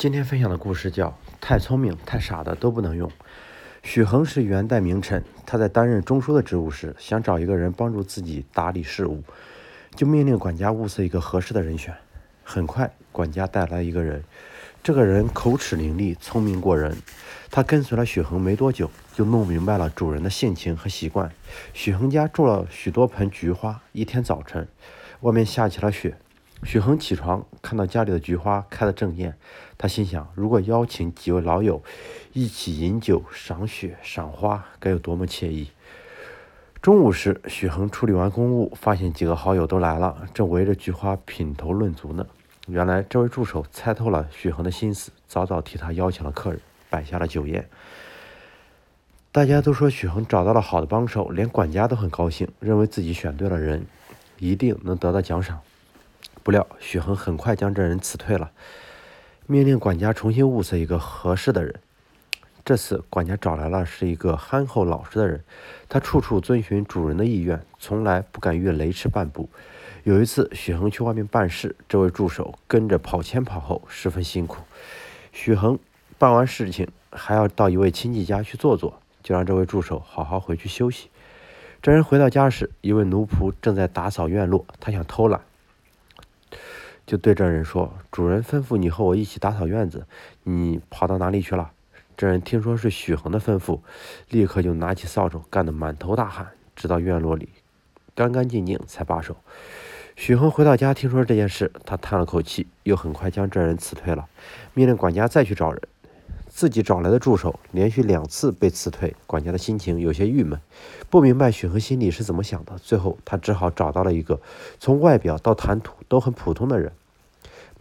今天分享的故事叫《太聪明太傻的都不能用》。许衡是元代名臣，他在担任中书的职务时，想找一个人帮助自己打理事务，就命令管家物色一个合适的人选。很快，管家带来一个人，这个人口齿伶俐，聪明过人。他跟随了许衡没多久，就弄明白了主人的性情和习惯。许衡家种了许多盆菊花，一天早晨，外面下起了雪。许衡起床，看到家里的菊花开得正艳，他心想：如果邀请几位老友一起饮酒、赏雪、赏花，该有多么惬意！中午时，许衡处理完公务，发现几个好友都来了，正围着菊花品头论足呢。原来，这位助手猜透了许衡的心思，早早替他邀请了客人，摆下了酒宴。大家都说许衡找到了好的帮手，连管家都很高兴，认为自己选对了人，一定能得到奖赏。不料许衡很快将这人辞退了，命令管家重新物色一个合适的人。这次管家找来了是一个憨厚老实的人，他处处遵循主人的意愿，从来不敢越雷池半步。有一次许衡去外面办事，这位助手跟着跑前跑后，十分辛苦。许衡办完事情还要到一位亲戚家去坐坐，就让这位助手好好回去休息。这人回到家时，一位奴仆正在打扫院落，他想偷懒。就对这人说：“主人吩咐你和我一起打扫院子，你跑到哪里去了？”这人听说是许衡的吩咐，立刻就拿起扫帚，干得满头大汗，直到院落里干干净净才罢手。许衡回到家，听说这件事，他叹了口气，又很快将这人辞退了，命令管家再去找人。自己找来的助手连续两次被辞退，管家的心情有些郁闷，不明白许衡心里是怎么想的。最后，他只好找到了一个从外表到谈吐都很普通的人。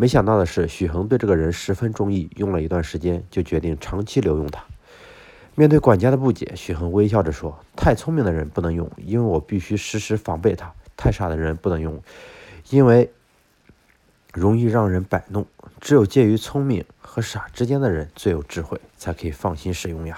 没想到的是，许衡对这个人十分中意，用了一段时间就决定长期留用他。面对管家的不解，许衡微笑着说：“太聪明的人不能用，因为我必须时时防备他；太傻的人不能用，因为容易让人摆弄。只有介于聪明和傻之间的人最有智慧，才可以放心使用呀。”